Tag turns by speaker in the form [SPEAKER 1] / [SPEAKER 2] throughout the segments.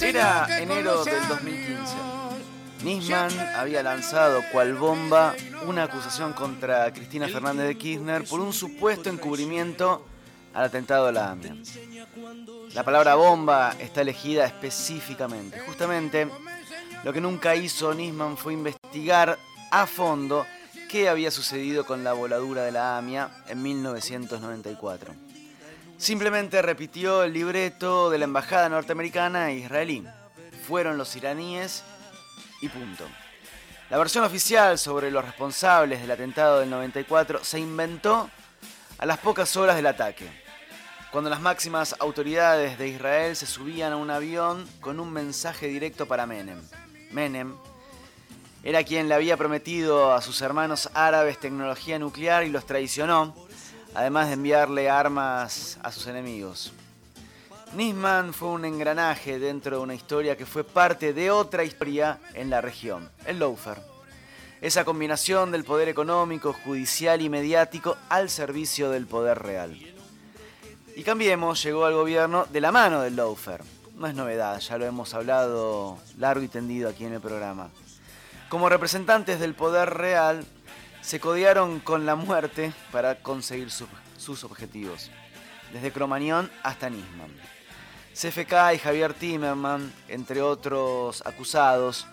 [SPEAKER 1] Era enero del 2015. Nisman había lanzado cual bomba una acusación contra Cristina Fernández de Kirchner por un supuesto encubrimiento al atentado a la AMIA. La palabra bomba está elegida específicamente. Justamente lo que nunca hizo Nisman fue investigar a fondo qué había sucedido con la voladura de la AMIA en 1994. Simplemente repitió el libreto de la embajada norteamericana e israelí. Fueron los iraníes y punto. La versión oficial sobre los responsables del atentado del 94 se inventó a las pocas horas del ataque, cuando las máximas autoridades de Israel se subían a un avión con un mensaje directo para Menem. Menem era quien le había prometido a sus hermanos árabes tecnología nuclear y los traicionó, además de enviarle armas a sus enemigos. Nisman fue un engranaje dentro de una historia que fue parte de otra historia en la región, el Loafer. Esa combinación del poder económico, judicial y mediático al servicio del poder real. Y Cambiemos llegó al gobierno de la mano del Loafer. No es novedad, ya lo hemos hablado largo y tendido aquí en el programa. Como representantes del poder real, se codearon con la muerte para conseguir sus objetivos, desde Cromañón hasta Nisman. CFK y Javier Timerman, entre otros acusados,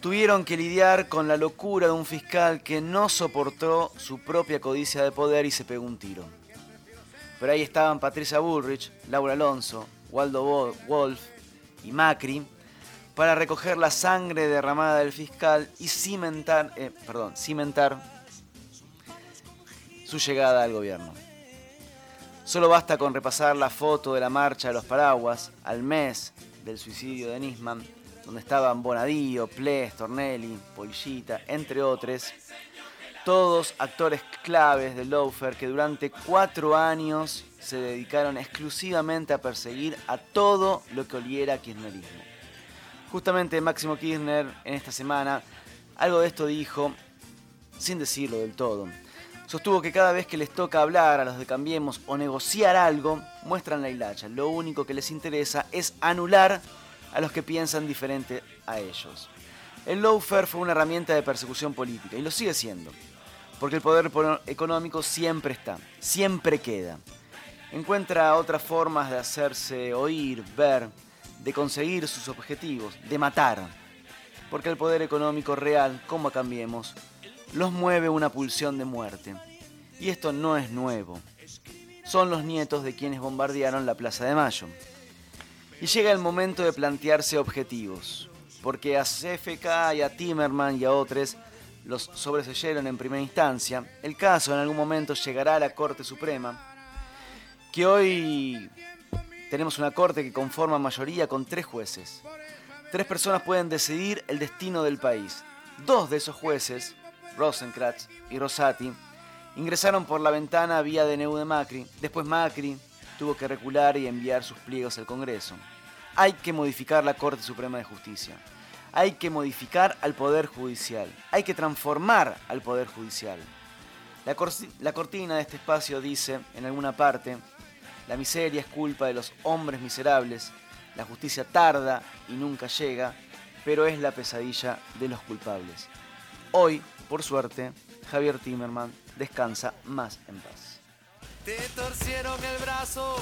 [SPEAKER 1] tuvieron que lidiar con la locura de un fiscal que no soportó su propia codicia de poder y se pegó un tiro. Pero ahí estaban Patricia Bullrich, Laura Alonso, Waldo Wolf y Macri para recoger la sangre derramada del fiscal y cimentar, eh, perdón, cimentar su llegada al gobierno. Solo basta con repasar la foto de la marcha de los paraguas al mes del suicidio de Nisman, donde estaban Bonadío, Ples, Tornelli, Polillita, entre otros, todos actores claves de Loafer que durante cuatro años se dedicaron exclusivamente a perseguir a todo lo que oliera kirchnerismo. Justamente Máximo Kirchner en esta semana algo de esto dijo, sin decirlo del todo. Sostuvo que cada vez que les toca hablar a los de Cambiemos o negociar algo, muestran la hilacha. Lo único que les interesa es anular a los que piensan diferente a ellos. El lawfare fue una herramienta de persecución política y lo sigue siendo. Porque el poder económico siempre está, siempre queda. Encuentra otras formas de hacerse oír, ver, de conseguir sus objetivos, de matar. Porque el poder económico real, como cambiemos, los mueve una pulsión de muerte. Y esto no es nuevo. Son los nietos de quienes bombardearon la Plaza de Mayo. Y llega el momento de plantearse objetivos, porque a CFK y a Timerman y a otros los sobreseyeron en primera instancia. El caso en algún momento llegará a la Corte Suprema, que hoy tenemos una corte que conforma mayoría con tres jueces. Tres personas pueden decidir el destino del país. Dos de esos jueces Rosenkratz y Rosati, ingresaron por la ventana vía DNU de Macri. Después Macri tuvo que recular y enviar sus pliegos al Congreso. Hay que modificar la Corte Suprema de Justicia. Hay que modificar al Poder Judicial. Hay que transformar al Poder Judicial. La cortina de este espacio dice, en alguna parte, la miseria es culpa de los hombres miserables, la justicia tarda y nunca llega, pero es la pesadilla de los culpables. Hoy por suerte, Javier Timerman descansa más en paz.
[SPEAKER 2] Te torcieron el brazo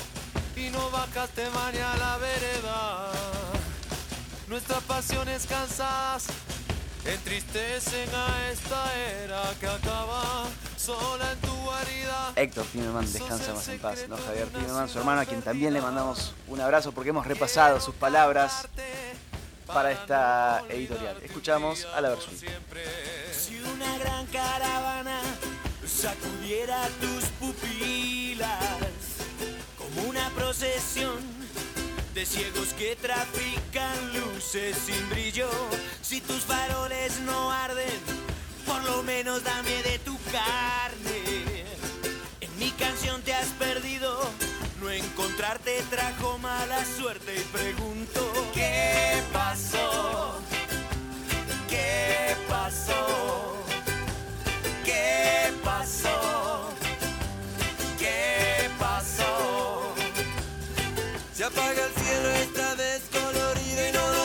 [SPEAKER 2] y no bajaste mañana a la vereda. Nuestras pasiones cansadas entristecen a esta era que acaba sola en tu guarida.
[SPEAKER 1] Héctor Timerman descansa más en paz, ¿no? Javier Timerman, su hermano, a quien también le mandamos un abrazo porque hemos repasado sus palabras para esta editorial. Escuchamos a la versión.
[SPEAKER 3] Caravana sacudiera tus pupilas como una procesión de ciegos que trafican luces sin brillo, si tus faroles no arden, por lo menos dame de tu carne. En mi canción te has perdido no encontrarte trajo mala suerte y pregunto
[SPEAKER 2] Se apaga el cielo, está descolorido y no